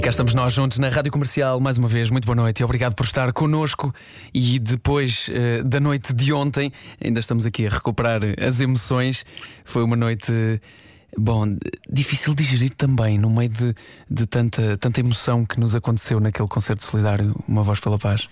E cá estamos nós juntos na Rádio Comercial mais uma vez. Muito boa noite e obrigado por estar connosco. E depois eh, da noite de ontem, ainda estamos aqui a recuperar as emoções. Foi uma noite, bom, difícil de digerir também, no meio de, de tanta, tanta emoção que nos aconteceu naquele concerto solidário, Uma Voz pela Paz.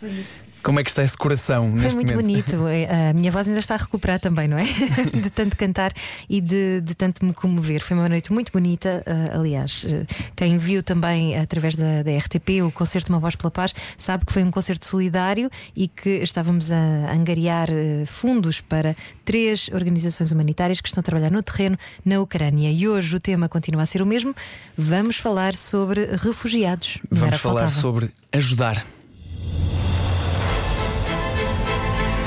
Como é que está esse coração Foi neste muito momento? bonito. É, A minha voz ainda está a recuperar também, não é? De tanto cantar e de, de tanto me comover. Foi uma noite muito bonita. ah, aliás, eh, quem viu também através da, da RTP o concerto Uma Voz pela Paz sabe que foi um concerto solidário e que estávamos a angariar eh, fundos para três organizações humanitárias que estão a trabalhar no terreno na Ucrânia. E hoje o tema continua a ser o mesmo. Vamos falar sobre refugiados. Vamos falar sobre ajudar.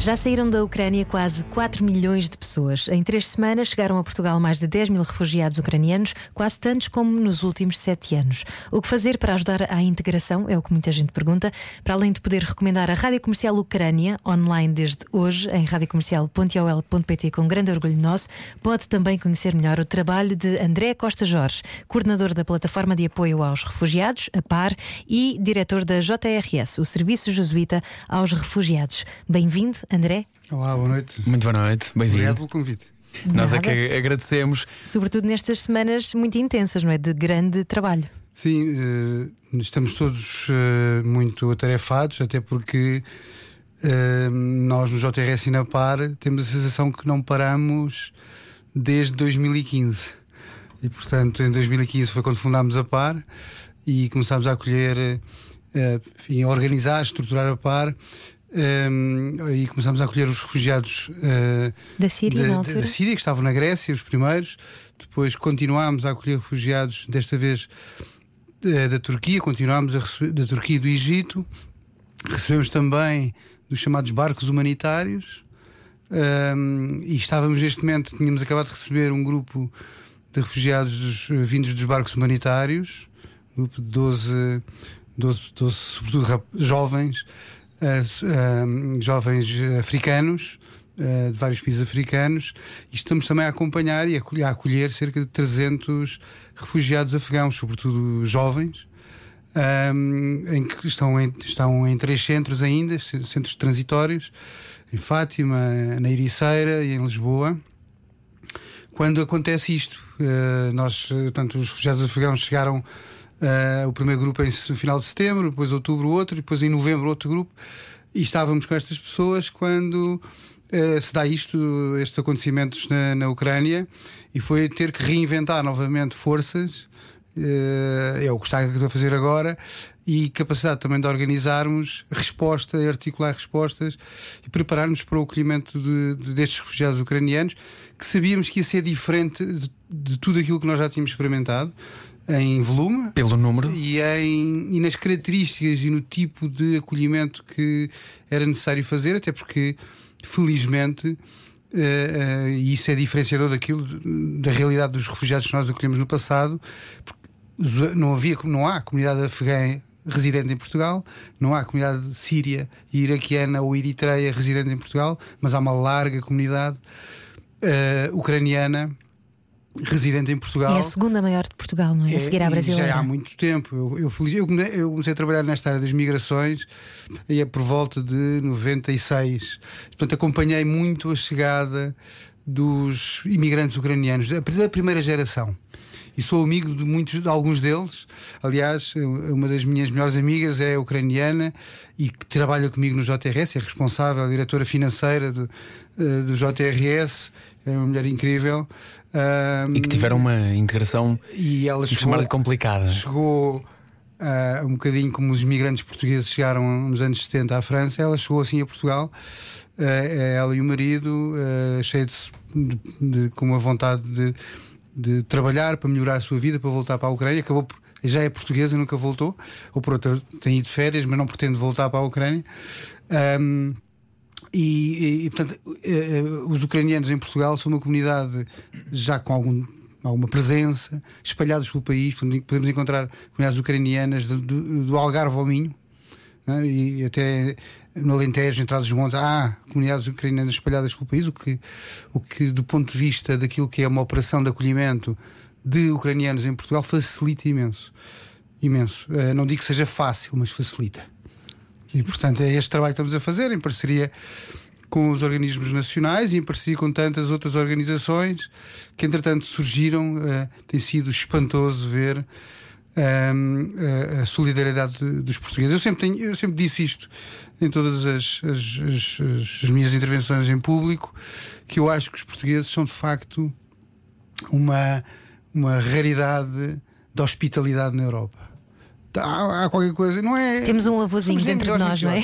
Já saíram da Ucrânia quase 4 milhões de pessoas. Em três semanas chegaram a Portugal mais de 10 mil refugiados ucranianos, quase tantos como nos últimos sete anos. O que fazer para ajudar à integração é o que muita gente pergunta. Para além de poder recomendar a Rádio Comercial Ucrânia, online desde hoje, em radiocomercial.ol.pt, com grande orgulho nosso, pode também conhecer melhor o trabalho de André Costa Jorge, coordenador da Plataforma de Apoio aos Refugiados, a PAR, e diretor da JRS, o Serviço Jesuíta aos Refugiados. Bem-vindo, André. Olá, boa noite. Muito boa noite, Obrigado bem-vindo. pelo convite. Nós é Nada. que agradecemos. Sobretudo nestas semanas muito intensas, não é? De grande trabalho. Sim, eh, estamos todos eh, muito atarefados, até porque eh, nós no JRS e na PAR temos a sensação que não paramos desde 2015. E portanto, em 2015 foi quando fundámos a PAR e começámos a acolher, enfim, a organizar, estruturar a PAR. E começámos a acolher os refugiados eh, Da Síria, da, da- Síria, que estavam na Grécia, os primeiros. Depois continuámos a acolher refugiados, desta vez da Turquia, continuámos a receber da Turquia e do Egito. Recebemos também dos chamados barcos humanitários. Ahm, e estávamos neste momento, tínhamos acabado de receber um grupo de refugiados dos- vindos dos barcos humanitários, um grupo de 12, 12, 12 sobretudo jovens, jovens africanos, de vários países africanos, e estamos também a acompanhar e a acolher, cerca de 300 refugiados afegãos, sobretudo jovens, em que estão em, estão em três centros ainda, centros transitórios, em Fátima, na Ericeira e em Lisboa. Quando acontece isto, eh, nós, eh, tanto os refugiados afegãos chegaram eh, o primeiro grupo em se- final de setembro, depois outubro outro, depois em novembro outro grupo, e estávamos com estas pessoas quando eh, se dá isto, estes acontecimentos na, na Ucrânia, e foi ter que reinventar novamente forças, eh, é o que está a fazer agora, e capacidade também de organizarmos resposta, articular respostas e prepararmos para o acolhimento de, de- destes refugiados ucranianos, que sabíamos que ia ser diferente de, de tudo aquilo que nós já tínhamos experimentado em volume, Pelo número. e, em, e nas características e no tipo de acolhimento que era necessário fazer, até porque, felizmente, eh, eh, e isso é diferenciador daquilo, da realidade dos refugiados que nós acolhemos no passado, porque não, havia, não há comunidade afegã residente em Portugal, não há comunidade síria, iraquiana ou eritreia residente em Portugal, mas há uma larga comunidade eh, ucraniana residente em Portugal. É a segunda maior de Portugal, não é? a seguir à brasileira. Já há muito tempo. Eu, eu, eu come- eu comecei a trabalhar nesta área das migrações e é por volta de 96. Portanto, acompanhei muito a chegada dos imigrantes ucranianos, da da primeira geração. E sou amigo de muitos, de alguns deles. Aliás, uma das minhas melhores amigas é ucraniana e que trabalha comigo no JRS, é responsável, diretora financeira do, eh, do JRS, é uma mulher incrível. Ahm, E que tiveram uma integração, e ela chegou, complicada. chegou ah, um bocadinho como os imigrantes portugueses chegaram nos anos 70 à França, ela chegou assim a Portugal, ah, ela e o marido, ah, cheio de, de- de- com uma vontade de, de trabalhar para melhorar a sua vida, para voltar para a Ucrânia. Acabou por, já é portuguesa, nunca voltou, ou por outra, tem ido de férias, mas não pretende voltar para a Ucrânia. Um, e, e, portanto, os ucranianos em Portugal são uma comunidade já com algum alguma presença, espalhados pelo país. Podemos encontrar comunidades ucranianas do, do, do Algarve ao Minho né? e até no Alentejo, em Trás-os-Montes, há comunidades ucranianas espalhadas pelo país, o que, o que, do ponto de vista daquilo que é uma operação de acolhimento de ucranianos em Portugal, facilita imenso. Imenso. Eh, não digo que seja fácil, mas facilita. E, portanto, é este trabalho que estamos a fazer em parceria com os organismos nacionais e em parceria com tantas outras organizações que, entretanto, surgiram. Uh, tem sido espantoso ver uh, a solidariedade dos portugueses. Eu sempre, tenho, eu sempre disse isto em todas as, as, as, as minhas intervenções em público, que eu acho que os portugueses são de facto uma, uma raridade de hospitalizado na Europa. Há, há, qualquer coisa, não é? Temos um avôzinho dentro de nós, não é?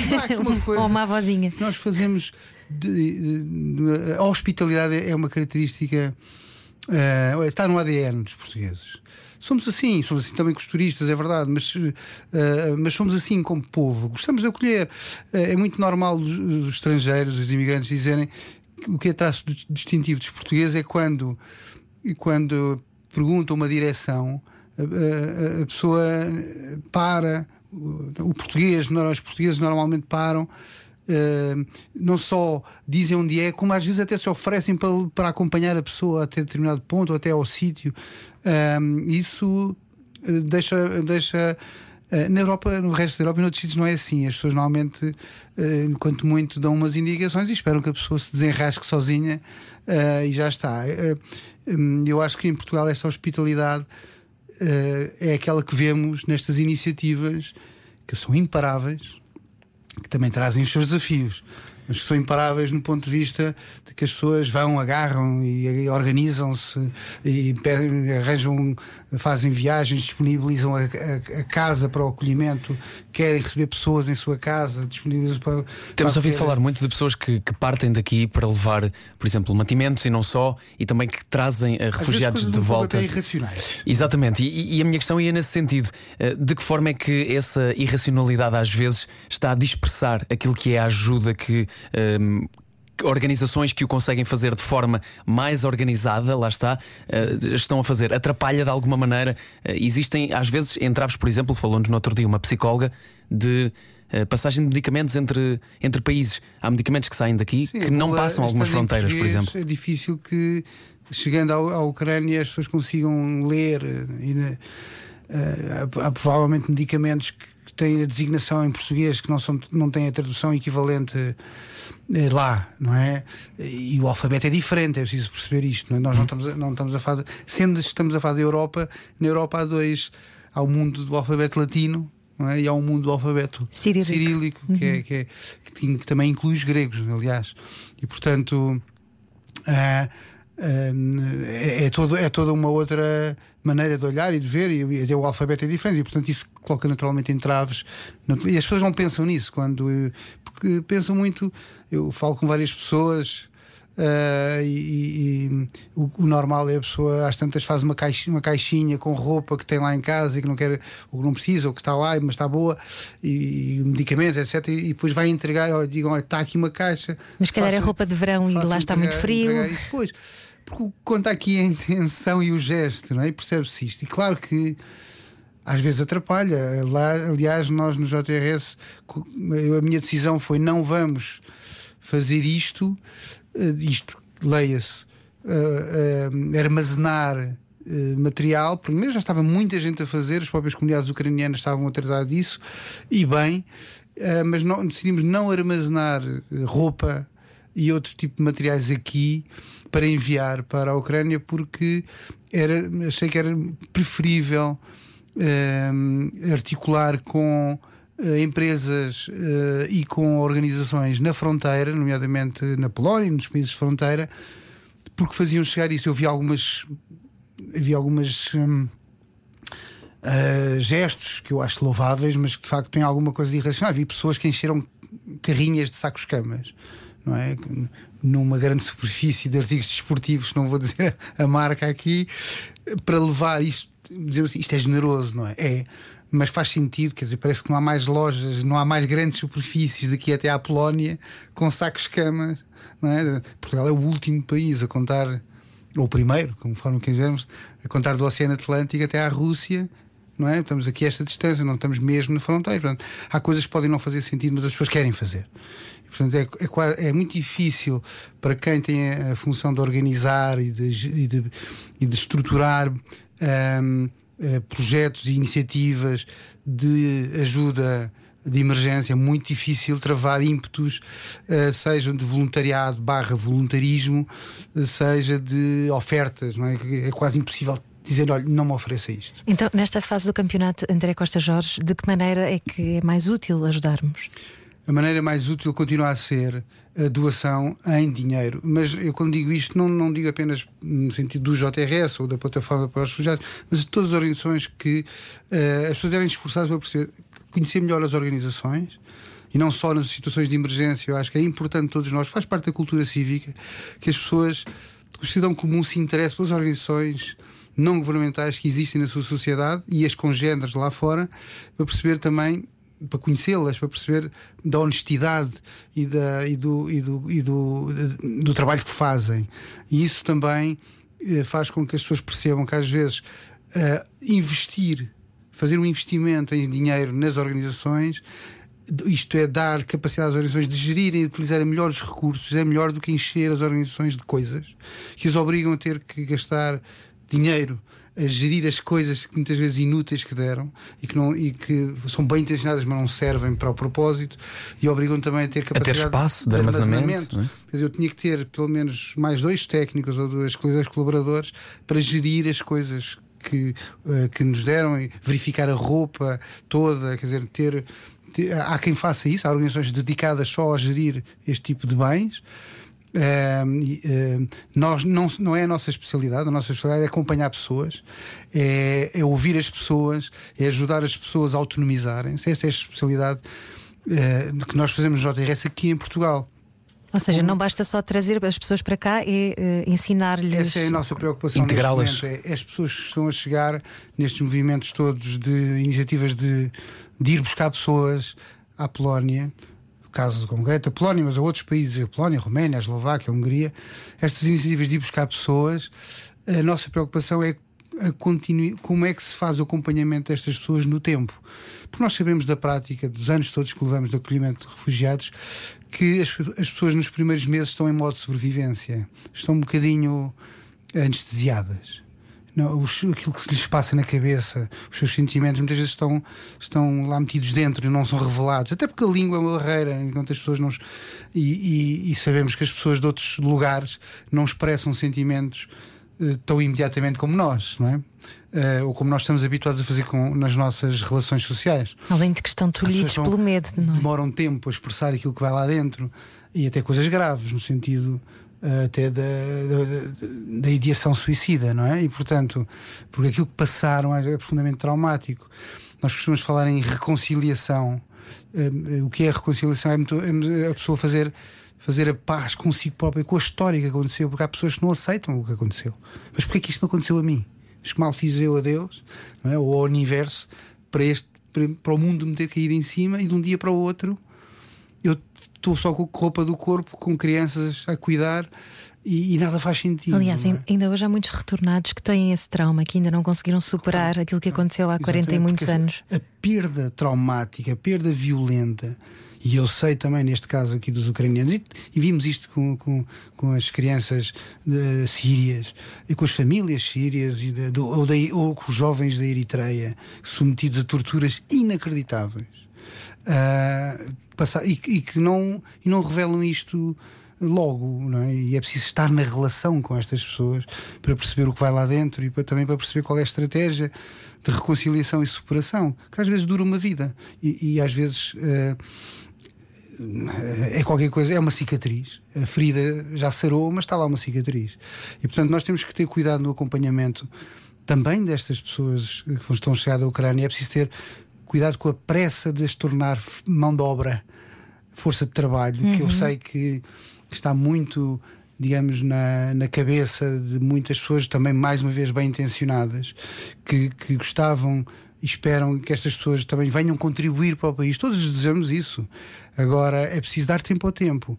Ou uma avózinha. Nós fazemos. De, de, de, a hospitalidade é uma característica. Uh, está no ADN dos portugueses. Somos assim, somos assim também com os turistas, é verdade, mas, uh, mas somos assim como povo. Gostamos de acolher. Uh, é muito normal os, os, estrangeiros, os imigrantes, dizerem que o que é traço distintivo dos portugueses é quando, quando perguntam uma direção a, pessoa para, o português, os portugueses normalmente param. Uh, não só dizem onde é, como às vezes até se oferecem para, para acompanhar a pessoa até determinado ponto, ou até ao sítio. Uh, isso uh, deixa. deixa na Europa, no resto da Europa e noutros sítios não é assim. As pessoas normalmente, quanto muito, dão umas indicações e esperam que a pessoa se desenrasque sozinha e já está. eu acho que em Portugal esta hospitalidade é aquela que vemos nestas iniciativas que são imparáveis, que também trazem os seus desafios mas que são imparáveis no ponto de vista de que as pessoas vão, agarram e, organizam-se e arranjam, fazem viagens, disponibilizam a, a, a, casa para o acolhimento, querem receber pessoas em sua casa, disponibilizam para. Temos para ouvido falar muito de pessoas que, que, partem daqui para levar, por exemplo, mantimentos e não só, e também que trazem eh, refugiados de volta. Até irracionais. Exatamente, e, e, a minha questão ia nesse sentido: eh, de que forma é que essa irracionalidade às vezes está a dispersar aquilo que é a ajuda que um, organizações que o conseguem fazer de forma mais organizada, lá está, uh, estão a fazer. Atrapalha de alguma maneira. Uh, existem, às vezes, entraves, por exemplo, falou-nos no outro dia uma psicóloga de. Uh, passagem de medicamentos entre, entre países. Há medicamentos que saem daqui Sim, que não passam algumas fronteiras, por exemplo. É difícil que, chegando à Ucrânia, as pessoas consigam ler. E, há, há provavelmente medicamentos que têm a designação em português que não, são, não têm a tradução equivalente eh, lá, não é? E o alfabeto é diferente, é preciso perceber isto. Não é? Nós não estamos, a, não estamos a falar, de, sendo estamos a falar da Europa, na Europa há dois: há o mundo do alfabeto latino. É? E há um mundo do alfabeto cirílico, cirílico uhum. que, é, que, é, que, que, também inclui os gregos, aliás, e portanto uh, é, é, todo, é toda uma outra maneira de olhar e de ver, e, e o alfabeto é diferente, e portanto isso coloca naturalmente entraves. E as pessoas não pensam nisso quando. Porque pensam muito. Eu falo com várias pessoas. Uh, e, e o, o, normal é a pessoa às tantas faz uma caixinha, uma caixinha com roupa que tem lá em casa e que não quer ou que não precisa ou que está lá mas está boa e, e medicamento etc e, depois vai entregar ou digam está aqui uma caixa mas calhar é roupa de verão e lá está muito frio e depois porque conta aqui a intenção e o gesto, não é? E percebe-se isto. E claro que às vezes atrapalha. Lá, aliás, nós no JRS, a minha decisão foi não vamos fazer isto, isto, leia-se, uh, uh, armazenar material. Primeiro já estava muita gente a fazer, as próprias comunidades ucranianas estavam a disso, e bem, mas não, decidimos não armazenar roupa e outro tipo de materiais aqui para enviar para a Ucrânia porque era, achei que era preferível eh, articular com eh, empresas eh, e com organizações na fronteira, nomeadamente na Polónia, nos países de fronteira, porque faziam chegar isso. Eu vi algumas. Havia algumas. Uh, gestos que eu acho louváveis, mas que de facto têm alguma coisa de irracional. Vi pessoas que encheram carrinhas de sacos-camas não é? Numa grande superfície de artigos desportivos, não vou dizer a marca aqui, para levar isto, dizer assim, isto é generoso, não é? É mas faz sentido, quer dizer, parece que não há mais lojas, não há mais grandes superfícies daqui até à Polónia com sacos camas. É? Portugal é o último país a contar, ou o primeiro, conforme quisermos, a contar do Oceano Atlântico até à Rússia. Não é? Estamos aqui a esta distância, não estamos mesmo na fronteira. Portanto, há coisas que podem não fazer sentido, mas as pessoas querem fazer. Portanto, é, é, é, muito difícil para quem tem a, função de organizar e de, e de, e de estruturar. Um, eh, projetos e iniciativas de ajuda de emergência, é muito difícil travar ímpetos, uh, sejam de voluntariado barra voluntarismo, uh, seja de ofertas, não é? é quase impossível dizer, olha, não me ofereça isto. Então, nesta fase do campeonato, André Costa Jorge, de que maneira é que é mais útil ajudarmos? A maneira mais útil continua a ser a doação em dinheiro. Mas eu, quando digo isto, não, não digo apenas no sentido do JRS ou da plataforma para os refugiados, mas de todas as organizações que uh, as pessoas devem esforçar-se para perceber, conhecer melhor as organizações e não só nas situações de emergência. Eu acho que é importante todos nós, faz parte da cultura cívica, que as pessoas, que o cidadão comum se interesse pelas organizações não governamentais que existem na sua sociedade e as congêneres lá fora, para perceber também para conhecê-las, para perceber da honestidade e, da, e, do, e, do, e do, do trabalho que fazem. E isso também eh, faz com que as pessoas percebam que às vezes uh, investir, fazer um investimento em dinheiro nas organizações isto é dar capacidade às organizações de gerirem e utilizarem melhores recursos, é melhor do que encher as organizações de coisas que os obrigam a ter que gastar dinheiro a gerir as coisas que muitas vezes inúteis que deram e que, não, e que são bem intencionadas, mas não servem para o propósito e obrigam também a ter capacidade a ter espaço de, armazenamento. É? Quer dizer, eu tinha que ter pelo menos mais dois técnicos ou dois, dois colaboradores para gerir as coisas que, uh, que nos deram e verificar a roupa toda, quer dizer, ter. ter há quem faça isso, há organizações dedicadas só a gerir este tipo de bens. Uh, nós não, não é a nossa especialidade, a nossa especialidade é acompanhar pessoas, é, é ouvir as pessoas, é ajudar as pessoas a autonomizarem-se. Essa é a especialidade uh, que nós fazemos no JRS aqui em Portugal. Ou seja, não basta só trazer as pessoas para cá e uh, ensinar-lhes. Essa é a nossa preocupação. Integrá-las. É, é as pessoas que estão a chegar nestes movimentos todos de iniciativas de, de ir buscar pessoas à Polónia caso concreto, a Polónia, mas a outros países, a Polónia, a Roménia, a Eslováquia, a Hungria, estas iniciativas de ir buscar pessoas, a nossa preocupação é como é que se faz o acompanhamento destas pessoas no tempo. Porque nós sabemos da prática, dos anos todos que levamos de acolhimento de refugiados, que as, as pessoas nos primeiros meses estão em modo de sobrevivência, estão um bocadinho anestesiadas não, os, aquilo que lhes passa na cabeça, os seus sentimentos, muitas vezes estão, estão lá metidos dentro e não são revelados. Até porque a língua é uma barreira, enquanto as pessoas não. E, e, e sabemos que as pessoas de outros lugares não expressam sentimentos uh, tão imediatamente como nós, não é? Uh, ou como nós estamos habituados a fazer com, nas nossas relações sociais. Além de que estão tolhidos pelo medo, não é? Demoram tempo a expressar aquilo que vai lá dentro e até coisas graves, no sentido até da, da, da, ideação suicida, não é? E portanto, porque aquilo que passaram é, é profundamente traumático. Nós costumamos falar em reconciliação. Eh, o que é reconciliação? É, muito, é a pessoa fazer fazer a paz consigo própria, com a história que aconteceu, porque há pessoas que não aceitam o que aconteceu. Mas porquê que isto me aconteceu a mim? Mas que mal fiz eu a Deus, não é? ou ao universo, para, este, para, para o mundo me ter caído em cima e de um dia para o outro eu estou só com roupa do corpo, com crianças a cuidar. E, e nada faz sentido. Aliás, é? ainda hoje há muitos retornados que têm esse trauma, que ainda não conseguiram superar claro, aquilo que aconteceu há 40 e muitos anos. A perda traumática, a perda violenta, e eu sei também neste caso aqui dos ucranianos, e, e vimos isto com, com, com as crianças de, sírias e com as famílias sírias e de, ou, de, ou com os jovens da Eritreia submetidos a torturas inacreditáveis uh, passar, e, e, que não, e não revelam isto logo, não é? E é preciso estar na relação com estas pessoas para perceber o que vai lá dentro e para, também para perceber qual é a estratégia de reconciliação e superação, que às vezes dura uma vida e, e às vezes. Uh, é qualquer coisa, é uma cicatriz. A ferida já sarou, mas está lá uma cicatriz. E portanto, nós temos que ter cuidado no acompanhamento também destas pessoas que estão chegadas à Ucrânia. É preciso ter cuidado com a pressa de as tornar mão de obra força de trabalho, que eu sei que está muito, digamos, na, na cabeça de muitas pessoas, também mais uma vez bem intencionadas, que, que gostavam e esperam que estas pessoas também venham contribuir para o país. Todos desejamos isso. Agora é preciso dar tempo ao tempo.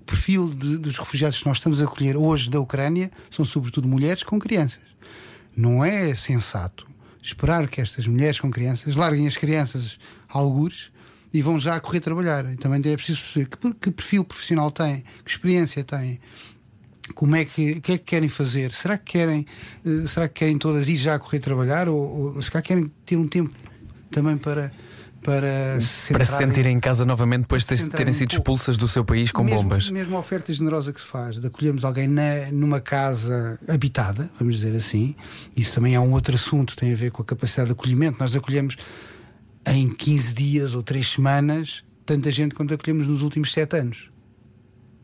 O perfil de- dos refugiados que nós estamos a acolher hoje da Ucrânia são sobretudo mulheres com crianças. Não é sensato esperar que estas mulheres com crianças larguem as crianças a algures e vão já correr trabalhar. E também é preciso perceber que, que perfil profissional têm, que experiência têm, como é que, que é que querem fazer? Será que querem, eh, será que querem todas ir já a correr trabalhar ou, ou se calhar querem ter um tempo também para para se Para se sentirem em casa novamente depois de terem sido expulsas do seu país com mesmo, bombas. Mesmo a oferta generosa que se faz de acolhermos alguém na, numa casa habitada, vamos dizer assim, isso também é um outro assunto, tem a ver com a capacidade de acolhimento. Nós acolhemos em 15 dias ou 3 semanas tanta gente quanto acolhemos nos últimos 7 anos.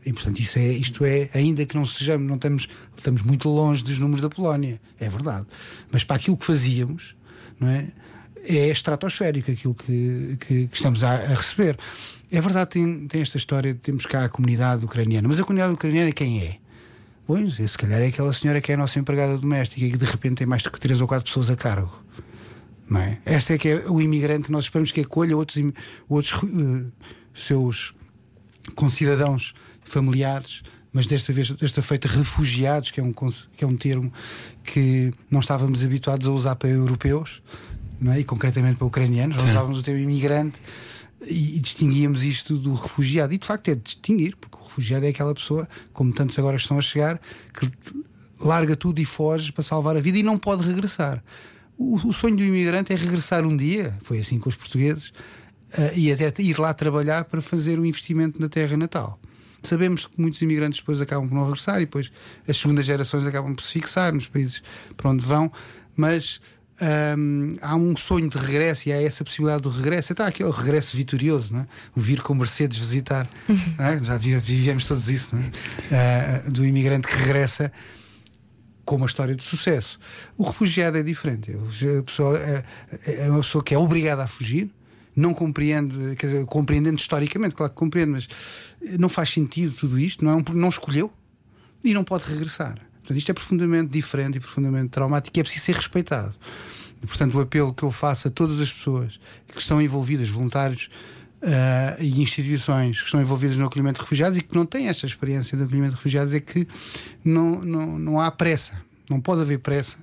E portanto, isso é, isto é, ainda que não sejamos, não estamos, estamos muito longe dos números da Polónia, é verdade. Mas para aquilo que fazíamos, não é? É estratosférico aquilo que, que, que estamos a, a receber. É verdade, tem, tem esta história de temos cá a comunidade ucraniana, mas a comunidade ucraniana quem é? Pois, se calhar é aquela senhora que é a nossa empregada doméstica e que de repente tem mais de três ou quatro pessoas a cargo. Não é? Este é que é o imigrante que nós esperamos que acolha outros, outros eh, seus concidadãos familiares, mas desta vez, desta feita, refugiados, que é, um, que é um termo que não estávamos habituados a usar para europeus, não é? e concretamente para ucranianos, nós usávamos o termo imigrante e, e distinguíamos isto do refugiado. E de facto é de distinguir, porque o refugiado é aquela pessoa, como tantos agora estão a chegar, que larga tudo e foge para salvar a vida e não pode regressar. O, o sonho do imigrante é regressar um dia, foi assim com os portugueses, eh, e até ir lá trabalhar para fazer o investimento na terra natal. Sabemos que muitos imigrantes depois acabam por não regressar e depois as segundas gerações acabam por se fixar nos países para onde vão, mas hum, há um sonho de regresso e há essa possibilidade do regresso. Está aquele regresso vitorioso, não é? o vir com Mercedes visitar, é? já vi- vivemos todos isso, é? Ah, do imigrante que regressa com uma história de sucesso. O refugiado é diferente. A pessoa é, uma pessoa que é obrigada a fugir, não compreende, quer dizer, compreendendo historicamente, claro que compreende, mas não faz sentido tudo isto, não, é um, não escolheu e não pode regressar. Portanto, isto é profundamente diferente e profundamente traumático e é preciso ser respeitado. E, portanto, o apelo que eu faço a todas as pessoas que estão envolvidas, voluntários ah, e instituições que estão envolvidas no acolhimento de refugiados e que não têm esta experiência de acolhimento de refugiados é que não, não, não há pressa, não pode haver pressa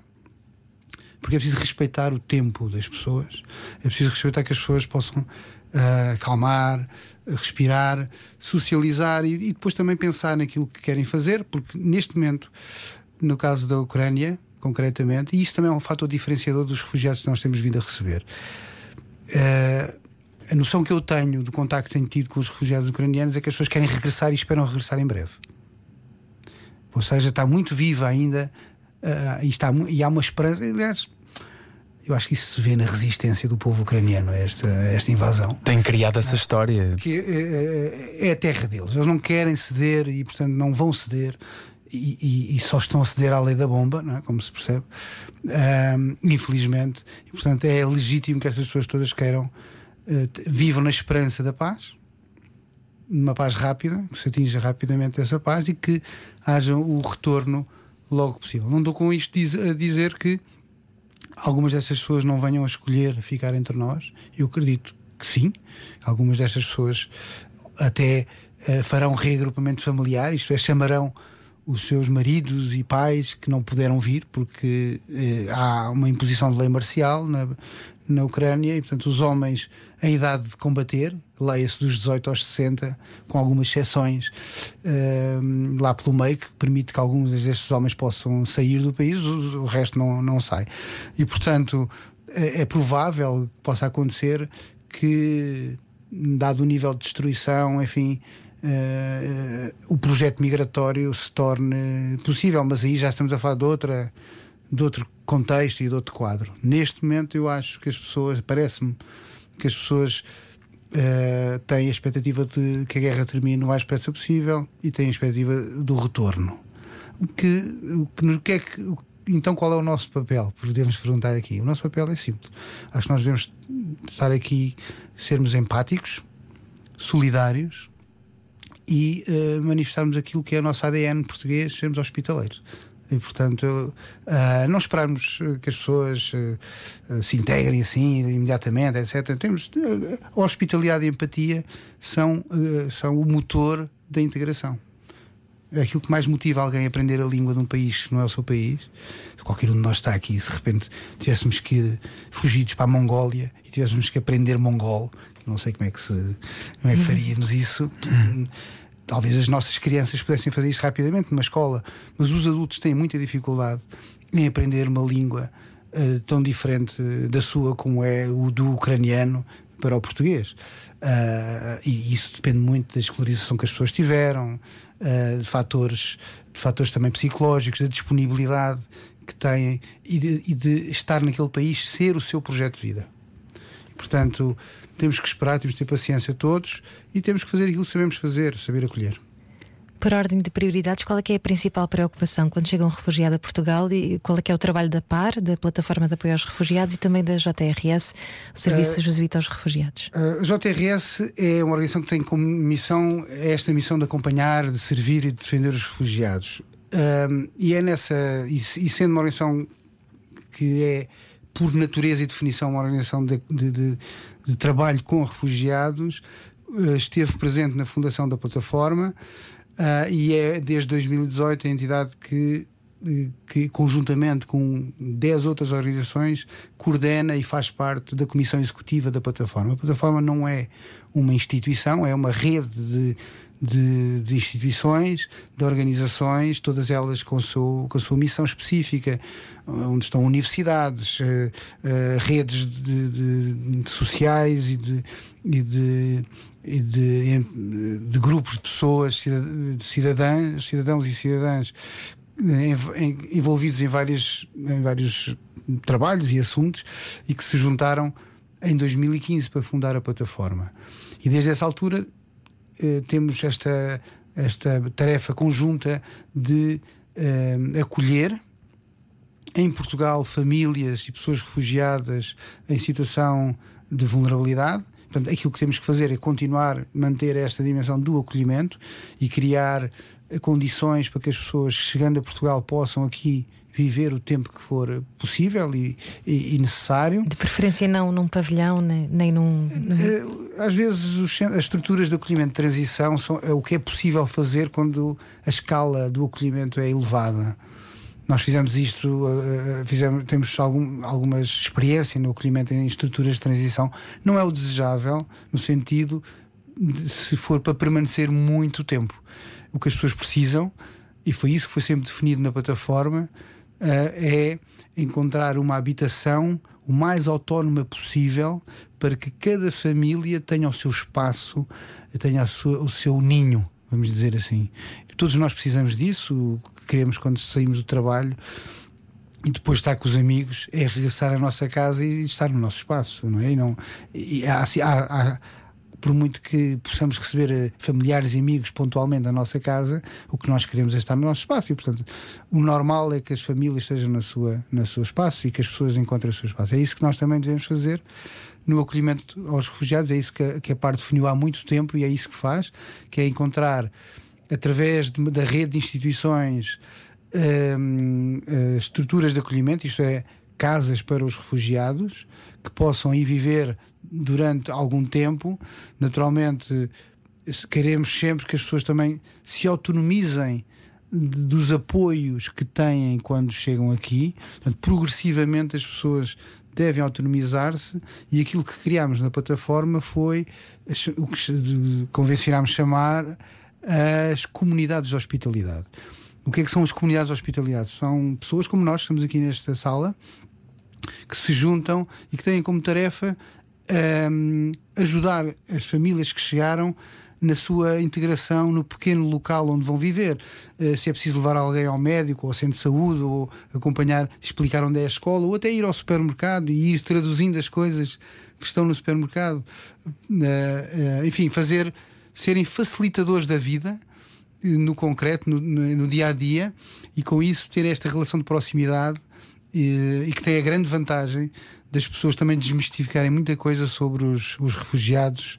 porque é preciso respeitar o tempo das pessoas, é preciso respeitar que as pessoas possam ah, acalmar, respirar, socializar e, e depois também pensar naquilo que querem fazer, porque neste momento, no caso da Ucrânia, concretamente, e isso também é um fator diferenciador dos refugiados que nós temos vindo a receber. Ah, a noção que eu tenho do contacto que tenho tido com os refugiados ucranianos é que as pessoas querem regressar e esperam regressar em breve. Ou seja, está muito viva ainda ah, e, está, e há uma esperança. Aliás, eu acho que isso se vê na resistência do povo ucraniano a esta, a esta invasão. Tem criado essa história. Que é, é- é a terra deles. Eles não querem ceder e, portanto, não vão ceder. E, e- só estão a ceder à lei da bomba, é? como se percebe, Ahm, infelizmente. E, portanto, é legítimo que estas pessoas todas queiram, t- vivam na esperança da paz, uma paz rápida, que se atinja rapidamente essa paz e que haja o retorno logo possível. Não estou com isto a dizer que algumas dessas pessoas não venham a escolher ficar entre nós. Eu acredito que sim. Algumas destas pessoas até eh, farão reagrupamentos familiares, isto é, chamarão os seus maridos e pais que não puderam vir porque eh, há uma imposição de lei marcial na, na Ucrânia e, portanto, os homens em idade de combater, leia-se dos 18 aos 60, com algumas exceções eh, lá pelo meio, que permite que alguns destes homens possam sair do país, o, o resto não, não sai. E, portanto, é, é provável que possa acontecer que, dado o nível de destruição, enfim. Eh, o projeto migratório se torne possível, mas aí já estamos a falar de outra de outro contexto e de outro quadro. Neste momento, eu acho que as pessoas, parece-me que as pessoas eh, têm a expectativa de que a guerra termine o mais depressa possível e têm a expectativa do retorno. O que, o que, que é que, então, qual é o nosso papel? Podemos perguntar aqui. O nosso papel é simples. Acho que nós devemos estar aqui, sermos empáticos, solidários, e uh, manifestarmos aquilo que é o nosso ADN português, sermos hospitaleiros. E, portanto, uh, não esperarmos que as pessoas uh, se integrem assim imediatamente, etc. Temos, a hospitalidade e a empatia são, são o motor da integração. É aquilo que mais motiva alguém a aprender a língua de um país que não é o seu país. Qualquer um de nós está aqui, se de repente tivéssemos que ir fugidos para a Mongólia e tivéssemos que aprender mongol, não sei como é que, se, como é que faríamos isso. Talvez as nossas crianças pudessem fazer isso rapidamente numa escola, mas os adultos têm muita dificuldade em aprender uma língua uh, tão diferente da sua como é o do ucraniano para o português. Uh, e isso depende muito da escolarização que as pessoas tiveram, uh, de, fatores, de fatores também psicológicos, da disponibilidade que têm e de, e de estar naquele país ser o seu projeto de vida. Portanto, temos que esperar, temos que ter paciência todos e temos que fazer aquilo que sabemos fazer, saber acolher. Por ordem de prioridades, qual é que é a principal preocupação quando chega um refugiado a Portugal e qual é que é o trabalho da PAR, da Plataforma de Apoio aos Refugiados e também da JRS, o Serviço uh, Jesuíta aos Refugiados? A JRS é uma organização que tem como missão esta missão de acompanhar, de servir e de defender os refugiados. Uh, e é nessa, e, e sendo uma organização que é por natureza e definição, uma organização de, de, de, de trabalho com refugiados, uh, esteve presente na fundação da plataforma uh, e é desde 2018 a entidade que, eh, que, conjuntamente com 10 outras organizações, coordena e faz parte da comissão executiva da plataforma. A plataforma não é uma instituição, é uma rede de de, de, instituições, de organizações, todas elas com a, sua, com a sua missão específica, onde estão universidades, uh, uh, redes de, de, sociais e de, e de, e de, grupos de pessoas, de cidadãs, cidadãos e cidadãs envolvidos em, várias, em vários trabalhos e assuntos e que se juntaram em 2015 para fundar a plataforma. E desde essa altura eh, temos esta, esta tarefa conjunta de eh, acolher em Portugal famílias e pessoas refugiadas em situação de vulnerabilidade. Portanto, aquilo que temos que fazer é continuar manter esta dimensão do acolhimento e criar condições para que as pessoas chegando a Portugal possam aqui viver o tempo que for possível e, e, e necessário. De preferência não num pavilhão, nem, nem num. Eh, às vezes os, as estruturas de acolhimento de transição são é o que é possível fazer quando a escala do acolhimento é elevada. Nós fizemos isto, uh, fizemos, temos algum, algumas experiência no acolhimento em estruturas de transição. Não é o desejável, no sentido de se for para permanecer muito tempo. O que as pessoas precisam, e foi isso que foi sempre definido na plataforma, é encontrar uma habitação o mais autónoma possível para que cada família tenha o seu espaço, tenha sua, o seu ninho, vamos dizer assim. Todos nós precisamos disso, o que queremos quando saímos do trabalho e depois estar com os amigos é regressar à nossa casa e estar no nosso espaço, não é? E não, e há, há, há por muito que possamos receber eh, familiares e amigos pontualmente na nossa casa, o que nós queremos é estar no nosso espaço. E, portanto, o normal é que as famílias estejam na sua, no seu espaço e que as pessoas encontrem o seu espaço. É isso que nós também devemos fazer no acolhimento aos refugiados. É isso que a, que a PAR definiu há muito tempo e é isso que faz, que é encontrar, através de, da rede de instituições, hum, estruturas de acolhimento, isto é, casas para os refugiados, que possam ir viver durante algum tempo. Naturalmente, queremos sempre que as pessoas também se autonomizem dos apoios que têm quando chegam aqui. Portanto, progressivamente as pessoas devem autonomizar-se e aquilo que criámos na plataforma foi o que convencionámos chamar as comunidades de hospitalidade. O que é que são as comunidades de hospitalidade? São pessoas como nós, que estamos aqui nesta sala, que se juntam e que têm como tarefa um, ajudar as famílias que chegaram na sua integração no pequeno local onde vão viver. Uh, se é preciso levar alguém ao médico ou ao centro de saúde, ou acompanhar, explicar onde é a escola, ou até ir ao supermercado e ir traduzindo as coisas que estão no supermercado. Uh, uh, enfim, fazer serem facilitadores da vida no concreto, no, no, dia a dia, e com isso ter esta relação de proximidade e, e que tem a grande vantagem das pessoas também desmistificarem muita coisa sobre os, os refugiados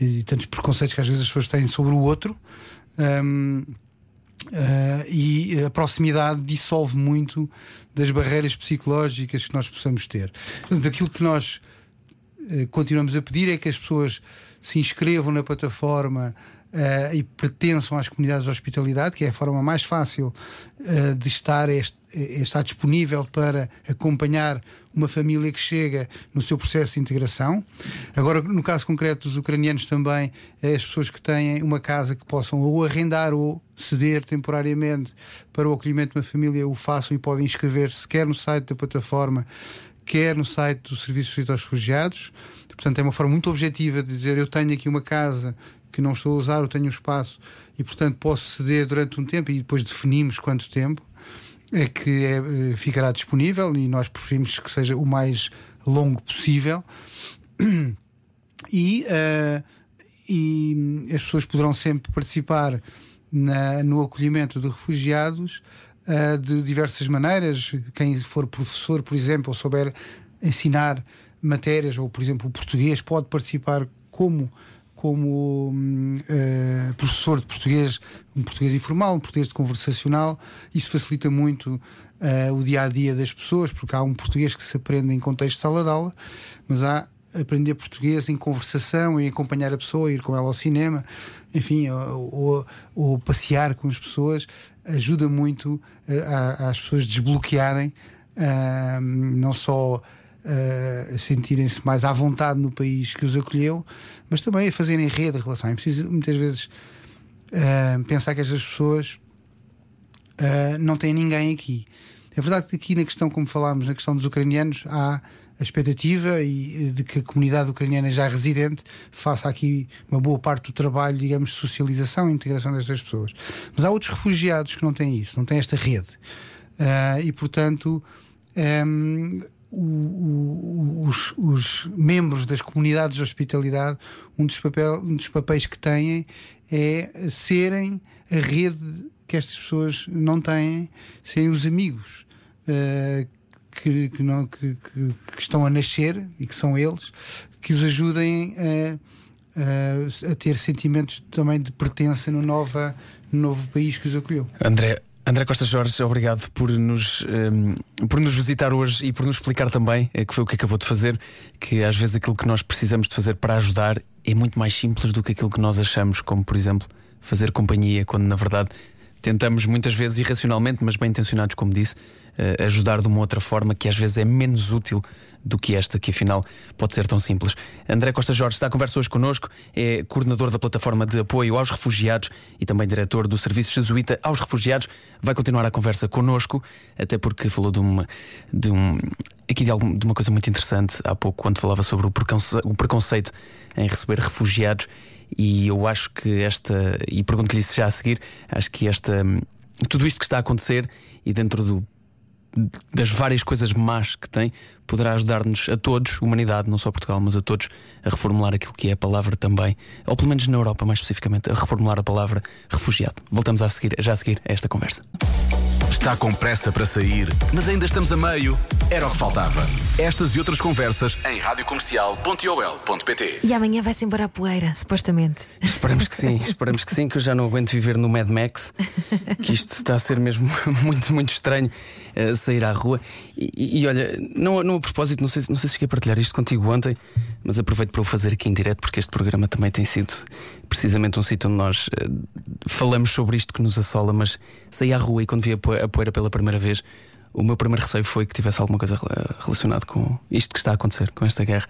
e tantos preconceitos que às vezes as pessoas têm sobre o outro. Um, Uh, e a proximidade dissolve muito das barreiras psicológicas que nós possamos ter. Portanto, aquilo que nós uh, continuamos a pedir é que as pessoas se inscrevam na plataforma uh, e pertençam às comunidades de hospitalidade, que é a forma mais fácil uh, de estar, este, estar disponível para acompanhar uma família que chega no seu processo de integração. Agora, no caso concreto dos ucranianos, também as pessoas que têm uma casa que possam ou arrendar ou ceder temporariamente para o acolhimento de uma família, o façam e podem inscrever-se quer no site da plataforma, quer no site do Serviço de aos Refugiados. Portanto, é uma forma muito objetiva de dizer: eu tenho aqui uma casa que não estou a usar, eu tenho um espaço e, portanto, posso ceder durante um tempo e depois definimos quanto tempo é que é, eh, ficará disponível e nós preferimos que seja o mais longo possível. E, uh, e as pessoas poderão sempre participar na, no acolhimento de refugiados uh, de diversas maneiras. Quem for professor, por exemplo, ou souber ensinar matérias, ou por exemplo o português, pode participar como como uh, professor de português, um português informal, um português de conversacional. Isso facilita muito uh, o dia a dia das pessoas, porque há um português que se aprende em contexto de sala de aula, mas há aprender português em conversação, em acompanhar a pessoa, ir com ela ao cinema, enfim, ou, ou, ou passear com as pessoas, ajuda muito uh, às pessoas desbloquearem não só uh, sentirem-se mais à vontade no país que os acolheu, mas também a fazerem rede de relação. É preciso muitas vezes uh, pensar que estas pessoas uh, não têm ninguém aqui. É verdade que aqui na questão, como falámos, na questão dos ucranianos, há a expectativa e de que a comunidade ucraniana já residente faça aqui uma boa parte do trabalho, digamos, de socialização e integração destas pessoas. Mas há outros refugiados que não têm isso, não têm esta rede. Uh, e, portanto, um, o, os, os, membros das comunidades de hospitalidade, um dos, papel, um dos papéis que têm é serem a rede que estas pessoas não têm, serem os amigos uh, que, que, não, que, que, estão a nascer e que são eles, que os ajudem a, a, a ter sentimentos também de pertença no, nova, no novo país que os acolheu. André, André Costa Jorge, obrigado por nos, um, ehm, por nos visitar hoje e por nos explicar também, é, que foi o que acabou de fazer, que às vezes aquilo que nós precisamos de fazer para ajudar é muito mais simples do que aquilo que nós achamos, como por exemplo fazer companhia, quando na verdade tentamos muitas vezes irracionalmente, mas bem intencionados, como disse, uh, ajudar de uma outra forma que às vezes é menos útil do que esta, que afinal pode ser tão simples. André Costa Jorge está a conversa hoje connosco, é coordenador da plataforma de apoio aos refugiados e também diretor do Serviço Jesuíta aos Refugiados. Vai continuar a conversa connosco, até porque falou de uma. De um, aqui de, algum, de uma coisa muito interessante há pouco, quando falava sobre o preconceito, o preconceito em receber refugiados. E eu acho que esta, e pergunto-lhe isso já a seguir, acho que esta, tudo isto que está a acontecer e dentro do das várias coisas más que tem, poderá ajudar-nos a todos, humanidade, não só Portugal, mas a todos, a reformular aquilo que é a palavra também, ou pelo menos na Europa mais especificamente, a reformular a palavra refugiado. Voltamos a seguir, já a seguir a esta conversa. Está com pressa para sair, mas ainda estamos a meio? Era o que faltava. Estas e outras conversas em radiocomercial.ol.pt E amanhã vai-se embora a poeira, supostamente. Esperamos que sim, esperamos que sim, que eu já não aguento viver no Mad Max, que isto está a ser mesmo muito, muito estranho uh, sair à rua. E, e, olha, não, não a propósito, não sei, não sei se cheguei a partilhar isto contigo ontem, mas aproveito para o fazer aqui em direto, porque este programa também tem sido precisamente um sítio onde nós uh, falamos sobre isto que nos assola. Mas saí à rua e quando vi a poeira pela primeira vez, o meu primeiro receio foi que tivesse alguma coisa relacionada com isto que está a acontecer, com esta guerra.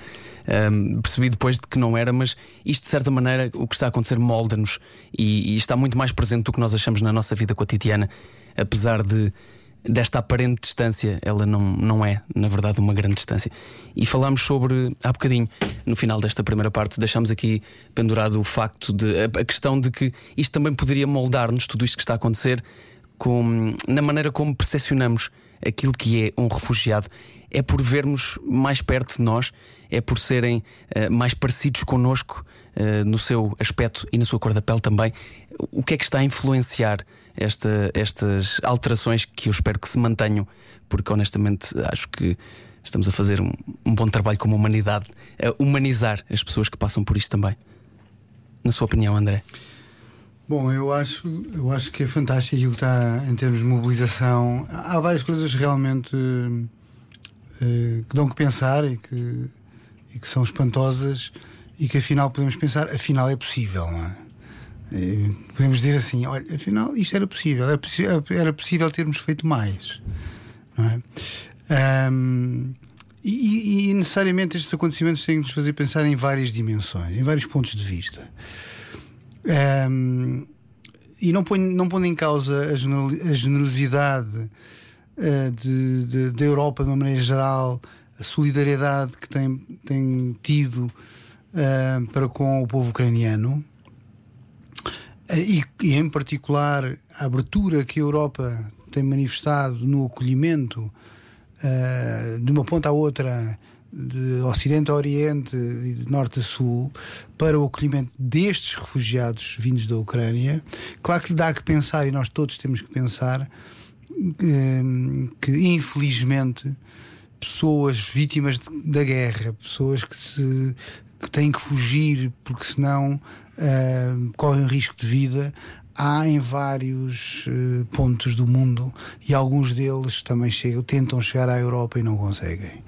Um, percebi depois de que não era, mas isto de certa maneira, o que está a acontecer molda-nos e, e, está muito mais presente do que nós achamos na nossa vida cotidiana, apesar de desta aparente distância, ela não, não é, na verdade, uma grande distância. E falámos sobre, há bocadinho, no final desta primeira parte, deixámos aqui pendurado o facto de a, a questão de que isto também poderia moldar-nos, tudo isto que está a acontecer, com, na maneira como percepcionamos aquilo que é um refugiado. É por vermos mais perto de nós, é por serem uh, mais parecidos connosco uh, no seu aspecto e na sua cor da pele também. O que é que está a influenciar? Esta, estas alterações que eu espero que se mantenham, porque honestamente acho que estamos a fazer um, um bom trabalho como humanidade, a humanizar as pessoas que passam por isto também. na sua opinião, André? Bom, eu acho, eu acho que é fantástico aquilo que está em termos de mobilização. Há várias coisas realmente uh, que dão que pensar e que, e que são espantosas e que afinal podemos pensar, afinal é possível, não é? E podemos dizer assim, olha, afinal isto era possível, era, possível, era possível termos feito mais, não é? Um, e, e, necessariamente estes acontecimentos têm que nos fazer pensar em várias dimensões, em vários pontos de vista. Um, e não põe, não põe em causa a, generosidade uh, da Europa de uma maneira geral, a solidariedade que tem, tem tido uh, para com o povo ucraniano. Uh, e, e, em particular, a abertura que a Europa tem manifestado no acolhimento de uma ponta à outra de Ocidente a Oriente e de Norte a Sul para o acolhimento destes refugiados vindos da Ucrânia. Claro que dá que pensar, e nós todos temos que pensar, que, que infelizmente pessoas vítimas de, da guerra, pessoas que, se, que têm que fugir porque senão uh, correm risco de vida, há em vários uh, pontos do mundo e alguns deles também chegam, tentam chegar à Europa e não conseguem.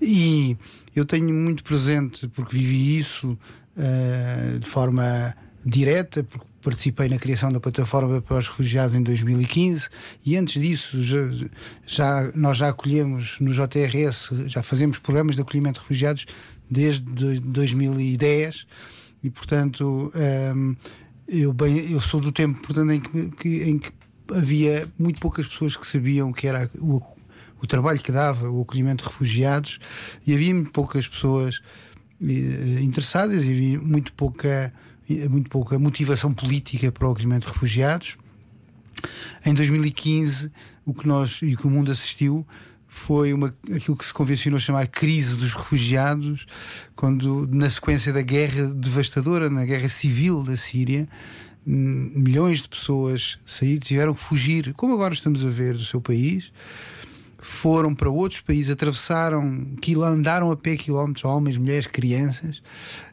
E eu tenho muito presente, porque vivi isso uh, de forma direta, porque participei na criação da plataforma para os refugiados em 2015 e antes disso já, já, nós já acolhemos no JRS, já fazemos programas de acolhimento de refugiados desde 2010 e portanto um, ehm, eu, bem, eu sou do tempo, portanto, em que, que, em que havia muito poucas pessoas que sabiam que era o, o trabalho que dava o acolhimento de refugiados e havia muito poucas pessoas eh, interessadas e havia muito pouca, muito pouca motivação política para o acolhimento de refugiados. Em 2015, o que nós e o que o mundo assistiu foi uma, aquilo que se convencionou chamar crise dos refugiados, quando, na sequência da guerra devastadora, na guerra civil da Síria, milhões de pessoas saíram, tiveram que fugir, como agora estamos a ver, do seu país, foram para outros países, atravessaram, andaram a pé quilómetros, homens, mulheres, crianças,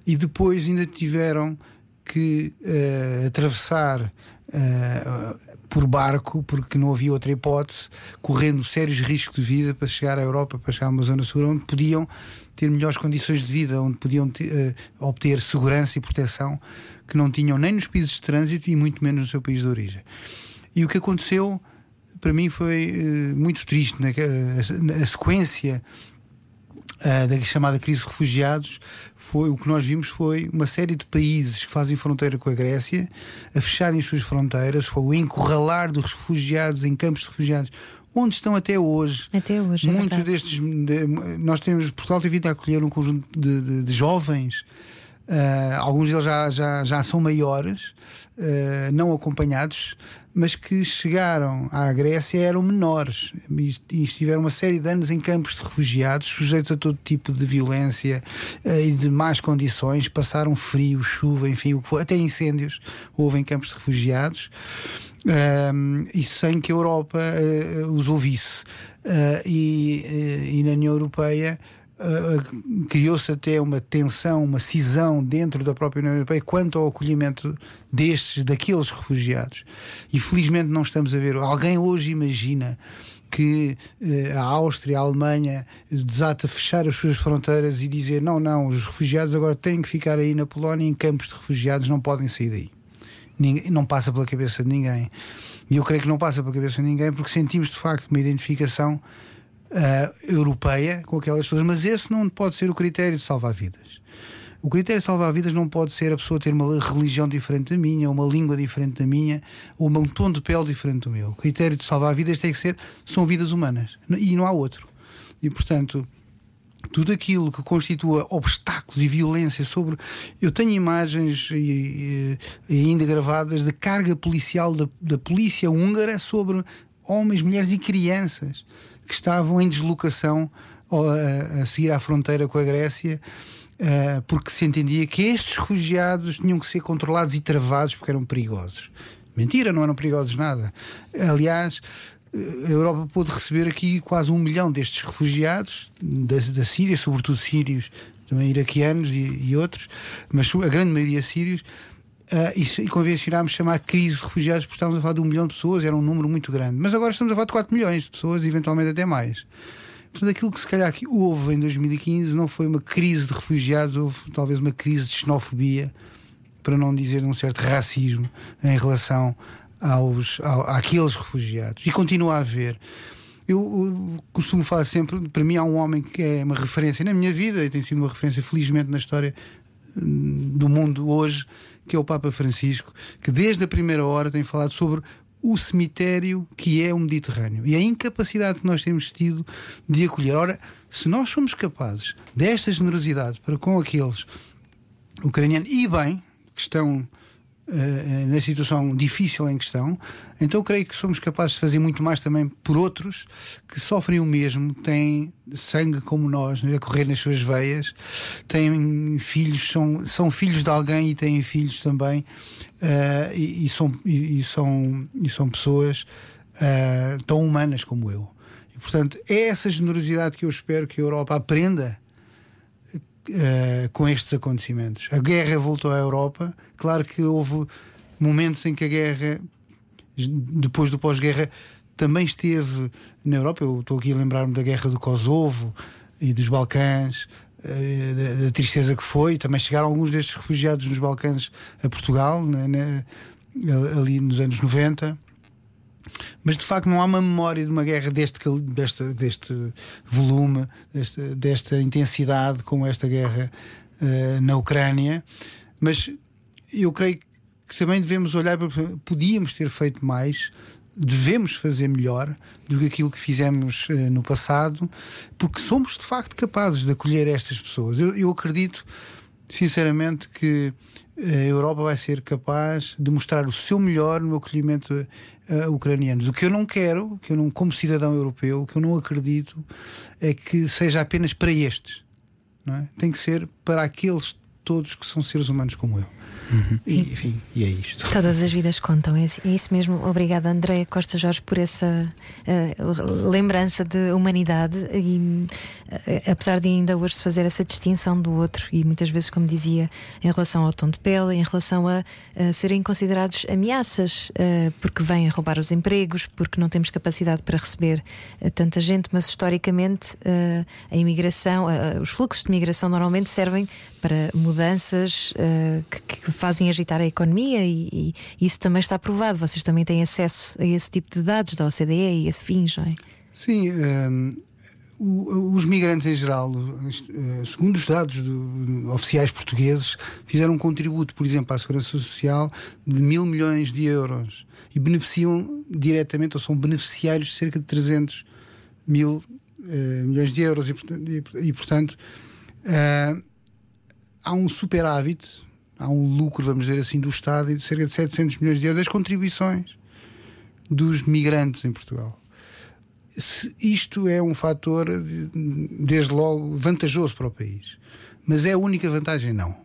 e depois ainda tiveram que uh, atravessar Uh, por barco, porque não havia outra hipótese, correndo sérios riscos de vida para chegar à Europa, para chegar a uma zona segura, onde podiam ter melhores condições de vida, onde podiam ter, uh, obter segurança e proteção que não tinham nem nos países de trânsito e muito menos no seu país de origem. E o que aconteceu para mim foi uh, muito triste, né? a, a sequência da chamada crise de refugiados, foi, o que nós vimos foi uma série de países que fazem fronteira com a Grécia a fecharem as suas fronteiras, foi o encurralar dos refugiados em campos de refugiados onde estão até hoje. Até hoje. É Muitos destes. De, nós temos. Portugal tem vindo a acolher um conjunto de, de, de jovens. Uh, alguns deles já, já, já são maiores, uh, não acompanhados, mas que chegaram à Grécia eram menores e, estiveram uma série de anos em campos de refugiados, sujeitos a todo tipo de violência uh, e de más condições, passaram frio, chuva, enfim, o que foi, até incêndios houve em campos de refugiados. Uh, e sem que a Europa uh, os ouvisse. e, e na União Europeia Uh, criou-se até uma tensão, uma cisão dentro da própria União Europeia quanto ao acolhimento destes, daqueles refugiados. E felizmente não estamos a ver. Alguém hoje imagina que uh, a Áustria, a Alemanha desata fechar as suas fronteiras e dizer não, não, os refugiados agora têm que ficar aí na Polónia em campos de refugiados, não podem sair daí. Não passa pela cabeça de ninguém. E eu creio que não passa pela cabeça de ninguém porque sentimos de facto uma identificação uh, europeia com aquelas pessoas, mas esse não pode ser o critério de salvar vidas. O critério de salvar vidas não pode ser a pessoa ter uma religião diferente da minha, uma língua diferente da minha, ou um tom de pele diferente do meu. O critério de salvar vidas tem que ser são vidas humanas e não há outro. E portanto, tudo aquilo que constitua obstáculos e violência sobre. Eu tenho imagens e, e, ainda gravadas de carga policial da, da polícia húngara sobre homens, mulheres e crianças que estavam em deslocação a, a seguir à fronteira com a Grécia. Uh, porque se entendia que estes refugiados tinham que ser controlados e travados porque eram perigosos. Mentira, não eram perigosos nada. Aliás, a Europa pôde receber aqui quase um milhão destes refugiados da, da Síria, sobretudo sírios, também iraquianos e, e, outros, mas a grande maioria sírios. Uh, e, e convencionámos chamar crise de refugiados porque estávamos a falar de um milhão de pessoas, era um número muito grande. Mas agora estamos a falar de 4 milhões de pessoas, eventualmente até mais. Portanto, aquilo que se calhar que houve em 2015 não foi uma crise de refugiados, houve talvez uma crise de xenofobia, para não dizer um certo racismo em relação aos, ao, àqueles refugiados. E continua a haver. Eu, eu costumo falar sempre, para mim há um homem que é uma referência na minha vida e tem sido uma referência, felizmente, na história do mundo hoje, que é o Papa Francisco, que desde a primeira hora tem falado sobre o cemitério que é o Mediterrâneo e a incapacidade que nós temos tido de acolher. Ora, se nós somos capazes desta generosidade para com aqueles ucranianos e bem que estão uh, na situação difícil em que estão, então creio que somos capazes de fazer muito mais também por outros que sofrem o mesmo, têm sangue como nós a correr nas suas veias, têm filhos, são, são filhos de alguém e têm filhos também, uh, e, e, são, e, e, são, e são pessoas uh, tão humanas como eu. E, portanto, é essa generosidade que eu espero que a Europa aprenda uh, com estes acontecimentos. A guerra voltou à Europa. Claro que houve momentos em que a guerra, depois do pós-guerra, também esteve na Europa. Eu estou aqui a lembrar-me da guerra do Kosovo e dos Balcãs. Uh, da, da, tristeza que foi, também chegaram alguns destes refugiados nos Balcãs a Portugal, né, né, ali nos anos 90. Mas de facto não há uma memória de uma guerra deste, deste, deste volume, deste, desta intensidade como esta guerra uh, na Ucrânia. Mas eu creio que também devemos olhar para. Podíamos ter feito mais, devemos fazer melhor do que aquilo que fizemos uh, no passado, porque somos de facto capazes de acolher estas pessoas. Eu, eu acredito, sinceramente, que a Europa vai ser capaz de mostrar o seu melhor no acolhimento a ucranianos. O que eu não quero, que eu não, como cidadão europeu, o que eu não acredito é que seja apenas para estes. É? Tem que ser para aqueles todos que são seres humanos como eu. Uhum. E, enfim, e é isto. Todas as vidas contam, é, é isso mesmo. Obrigada, Andréa Costa Jorge, por essa uh, lembrança de humanidade e uh, apesar de ainda hoje se fazer essa distinção do outro e muitas vezes, como dizia, em relação ao tom de pele, em relação a, a serem considerados ameaças uh, porque vêm roubar os empregos, porque não temos capacidade para receber tanta gente, mas historicamente a imigração, os fluxos de migração normalmente servem para mudanças que, que fazem agitar a economia e, e, isso também está provado. Vocês também têm acesso a esse tipo de dados da OCDE e afins, não é? Sim. Um, os migrantes em geral, eh, segundo os dados do, oficiais portugueses, fizeram um contributo, por exemplo, à Segurança Social de mil milhões de euros e beneficiam diretamente, ou são beneficiários de cerca de 300 mil uh, milhões de euros. E, e, e portanto, uh, há um superávit há um lucro, vamos dizer assim, do Estado de cerca de 700 milhões de euros das contribuições dos migrantes em Portugal. Isto é um fator, desde logo, vantajoso para o país. Mas é a única vantagem? Não.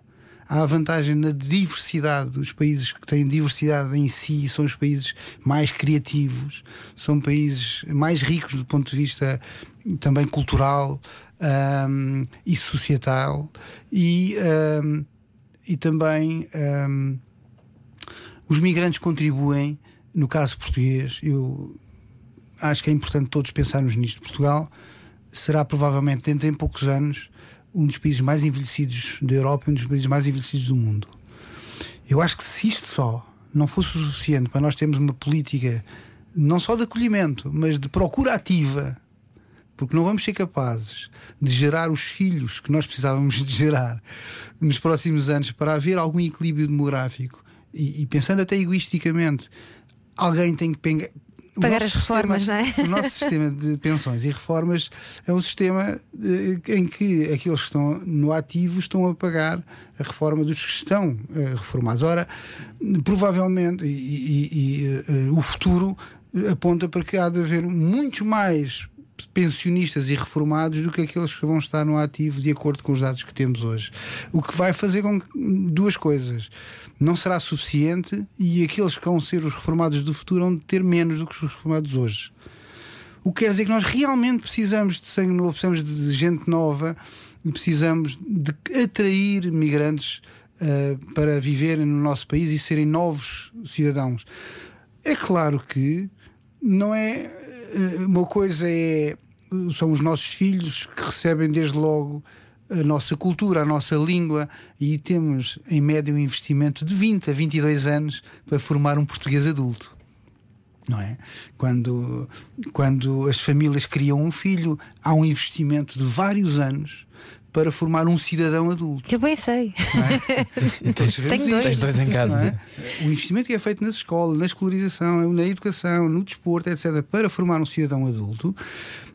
Há a vantagem na diversidade. Os países que têm diversidade em si são os países mais criativos, são países mais ricos do ponto de vista também cultural um, e societal. E. Um, e também um, os migrantes contribuem, no caso português, eu acho que é importante todos pensarmos nisto. Portugal será provavelmente, dentro de poucos anos, um dos países mais envelhecidos da Europa e um dos países mais envelhecidos do mundo. Eu acho que se isto só não fosse o suficiente para nós termos uma política não só de acolhimento, mas de procura ativa porque não vamos ser capazes de gerar os filhos que nós precisávamos de gerar nos próximos anos para haver algum equilíbrio demográfico e, e pensando até egoisticamente, alguém tem que pegar. Pagar as reformas, sistema, não é? O nosso sistema de pensões e reformas é um sistema eh, em que aqueles que estão no ativo estão a pagar a reforma dos que estão uh, reformados. Ora, provavelmente, e, e, e uh, o futuro aponta para que há de haver muitos mais pensionistas e reformados do que aqueles que vão estar no ativo de acordo com os dados que temos hoje. O que vai fazer com duas coisas. Não será suficiente e aqueles que vão ser os reformados do futuro vão ter menos do que os reformados hoje. O que quer dizer que nós realmente precisamos de sangue novo, precisamos de gente nova e precisamos de atrair migrantes uh, para viverem no nosso país e serem novos cidadãos. É claro que não é. Uh, uma coisa é. São os nossos filhos que recebem desde logo a nossa cultura, a nossa língua, e temos em média um investimento de 20 a 22 anos para formar um português adulto não é? Quando, quando as famílias criam um filho, há um investimento de vários anos para formar um cidadão adulto. Que eu bem sei. É? tens, Tenho dois. tens dois em casa. É? O investimento que é feito nas escolas, na escolarização, na educação, no desporto, etc., para formar um cidadão adulto,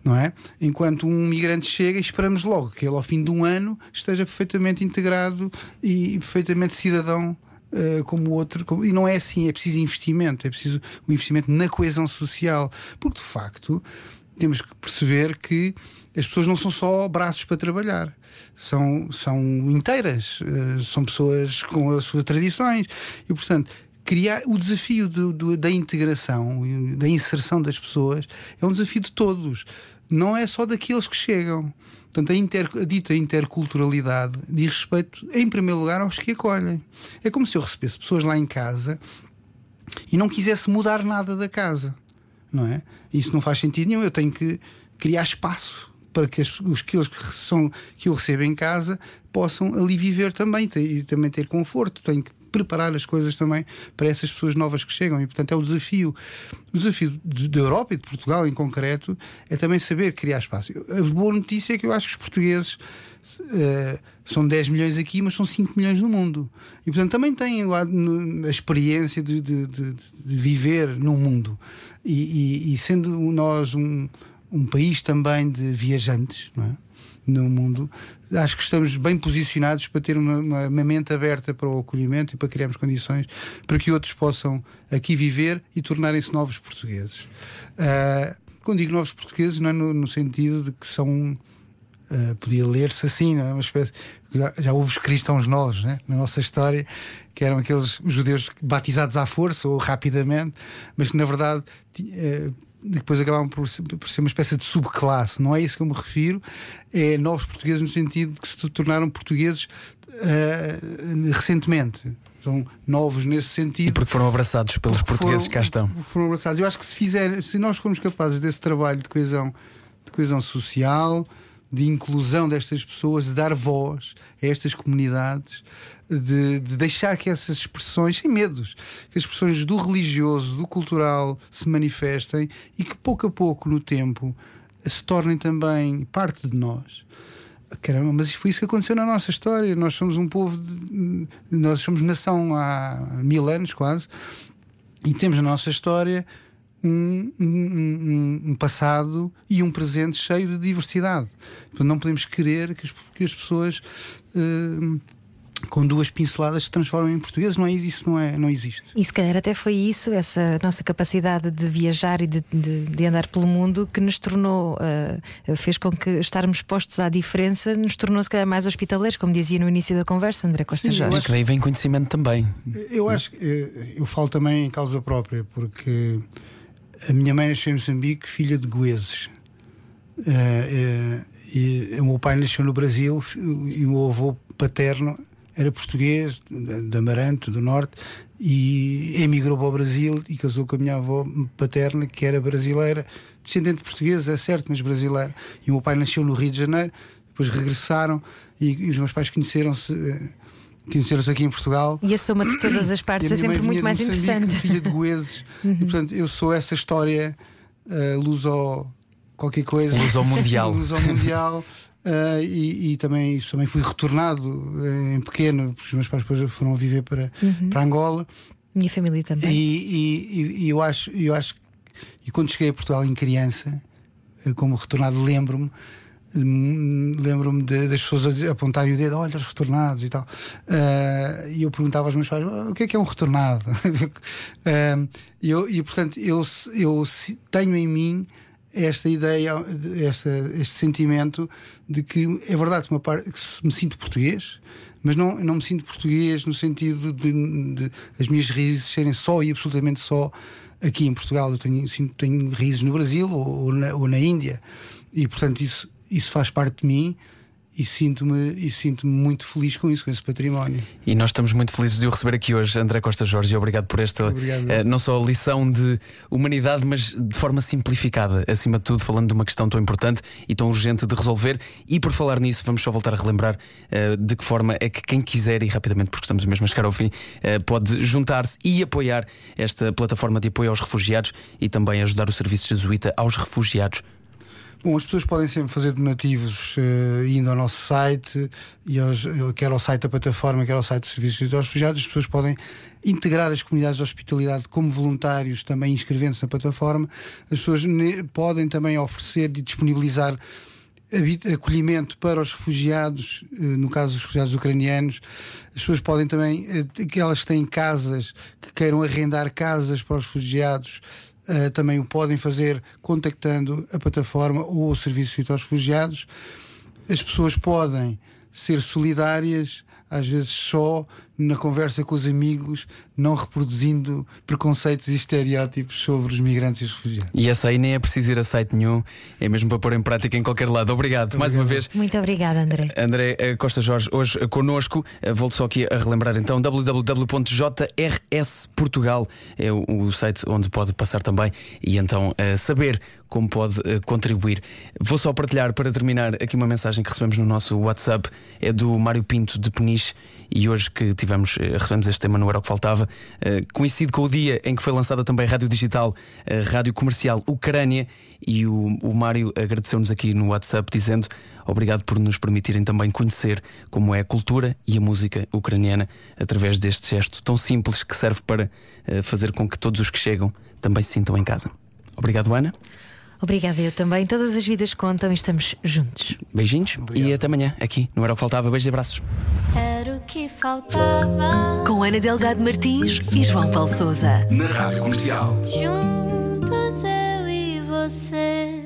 não é? Enquanto um migrante chega, esperamos logo que ele, ao fim de um ano, esteja perfeitamente integrado e perfeitamente cidadão Uh, como outro, como, e não é assim, é preciso investimento, é preciso um investimento na coesão social, porque de facto temos que perceber que as pessoas não são só braços para trabalhar, são, são inteiras, uh, são pessoas com as suas tradições, e portanto. Criar o desafio do, do, da integração, da inserção das pessoas, é um desafio de todos, não é só daqueles que chegam. Portanto, a, inter, a dita interculturalidade diz respeito, em primeiro lugar, aos que acolhem. É como se eu recebesse pessoas lá em casa e não quisesse mudar nada da casa, não é? Isso não faz sentido nenhum. Eu tenho que criar espaço para que as, os que, são, que eu recebo em casa possam ali viver também e também ter conforto. Tenho que preparar as coisas também para essas pessoas novas que chegam. E, portanto, é o desafio. O desafio da Europa e de Portugal, em concreto, é também saber criar espaço. A boa notícia é que eu acho que os portugueses. Uh, são 10 milhões aqui, mas são 5 milhões no mundo. E portanto também têm a experiência de, de, de, de viver no mundo. E, e, e sendo nós um, um país também de viajantes, não é? no mundo, acho que estamos bem posicionados para ter uma, uma, uma, mente aberta para o acolhimento e para criarmos condições para que outros possam aqui viver e tornarem-se novos portugueses. Uh, quando digo novos portugueses, não é no, no sentido de que são. Uh, podia ler-se assim, não é? uma espécie. Já, já houve os cristãos novos né? na nossa história, que eram aqueles judeus batizados à força ou rapidamente, mas que na verdade uh, depois acabavam por, por, ser uma espécie de subclasse. Não é isso que eu me refiro, é novos portugueses no sentido de que se tornaram portugueses uh, recentemente. São novos nesse sentido. E porque foram abraçados pelos portugueses foram, que cá estão. Foram abraçados. Eu acho que se fizer, se nós formos capazes desse trabalho de coesão, de coesão social, de inclusão destas pessoas, de dar voz a estas comunidades, de, de, deixar que essas expressões, sem medos, que as expressões do religioso, do cultural se manifestem e que pouco a pouco, no tempo, se tornem também parte de nós. Caramba, mas foi isso que aconteceu na nossa história. Nós somos um povo, de, nós somos nação há mil anos quase, e temos na nossa história um, um, um, passado e um presente cheio de diversidade. Portanto, não podemos querer que as, que as pessoas. Uh, com duas pinceladas se transformam em portugueses, não é isso, não, é, não existe. E se calhar até foi isso, essa nossa capacidade de viajar e de, de, de andar pelo mundo que nos tornou, uh, fez com que estarmos postos à diferença, nos tornou se calhar mais hospitaleiros, como dizia no início da conversa, André Costa Sim, Jorge. Acho que daí vem conhecimento também. Eu acho que eh, eu falo também em causa própria, porque a minha mãe nasceu em Moçambique, filha de goeses. Uh, e o meu pai nasceu no Brasil e o meu avô paterno era português, de Amarante, do Norte, e emigrou para o Brasil e casou com a minha avó paterna, que era brasileira, descendente de português, é certo, mas brasileira. E o meu pai nasceu no Rio de Janeiro, depois regressaram e, e os meus pais conheceram-se eh, conheceram-se aqui em Portugal. E a soma de todas as partes é sempre muito mais interessante. Filha de Goeses. uhum. E portanto, eu sou essa história uh, luso qualquer coisa. Luso mundial. luso mundial. Uh, e, e, também isso também fui retornado uh, em pequeno, porque os meus pais depois foram viver para, uhum. para Angola. Minha família também. E, e, e, eu acho, eu acho e quando cheguei a Portugal em criança, uh, como retornado, lembro-me lembro-me das pessoas apontarem o dedo, olha os retornados e tal. Uh, e eu perguntava aos meus pais o que é que é um retornado? uh, e, eu, e portanto, eu, eu tenho em mim esta ideia, esta, este sentimento de que é verdade uma parte, que me sinto português, mas não, não me sinto português no sentido de, de as minhas raízes serem só e absolutamente só aqui em Portugal. Eu tenho, sinto, tenho raízes no Brasil ou, ou, na, ou na Índia, e portanto isso isso faz parte de mim e sinto-me e sinto-me muito feliz com isso, com esse património. E nós estamos muito felizes de o receber aqui hoje, André Costa Jorge, obrigado por esta Obrigado. eh, não só lição de humanidade, mas de forma simplificada, acima de tudo, falando de uma questão tão importante e tão urgente de resolver. E por falar nisso, vamos só voltar a relembrar eh, de que forma é que quem quiser, e rapidamente, porque estamos mesmo a chegar ao fim, eh, pode juntar-se e apoiar esta plataforma de apoio aos refugiados e também ajudar o Serviço Jesuíta aos refugiados. Bom, as pessoas podem sempre fazer donativos eh, indo ao nosso site, e aos, quer ao site da plataforma, quer ao site do Serviço de Refugiados. As pessoas podem integrar as comunidades de hospitalidade como voluntários, também inscrevendo-se na plataforma. As pessoas podem também oferecer e disponibilizar acolhimento para os refugiados, eh, no caso dos refugiados ucranianos. As pessoas podem também, eh, aquelas que têm casas, que queiram arrendar casas para os refugiados, eh, também o podem fazer contactando a plataforma ou o Serviço de Refugiados. As pessoas podem ser solidárias, às vezes só na conversa com os amigos, não reproduzindo preconceitos e estereótipos sobre os migrantes e os refugiados. E essa aí nem é preciso ir a site nenhum, é mesmo para pôr em prática em qualquer lado. Obrigado, mais uma vez. Muito obrigada, André. André eh, Costa Jorge, hoje eh, connosco. Eh, Volto só aqui a relembrar então: www.jrsportugal é o, o site onde pode passar também e então saber como pode eh, contribuir. Vou só partilhar para terminar aqui uma mensagem que recebemos no nosso WhatsApp: é do Mário Pinto de Peniche. E hoje que tivemos, eh, recebemos este tema no Era o que Faltava, eh, coincide com o dia em que foi lançada também a Rádio Digital, a Rádio Comercial Ucrânia, e o, o Mário agradeceu-nos aqui no WhatsApp dizendo obrigado por nos permitirem também conhecer como é a cultura e a música ucraniana através deste gesto tão simples que serve para fazer com que todos os que chegam também se sintam em casa. Obrigado, Ana. Obrigada, eu também. Todas as vidas contam e estamos juntos. Beijinhos e até amanhã aqui no Era o que Faltava. Beijos e abraços. Era o que faltava. Com Ana Delgado Martins e João Paulo Souza. Na Rádio Comercial. Juntos eu e você.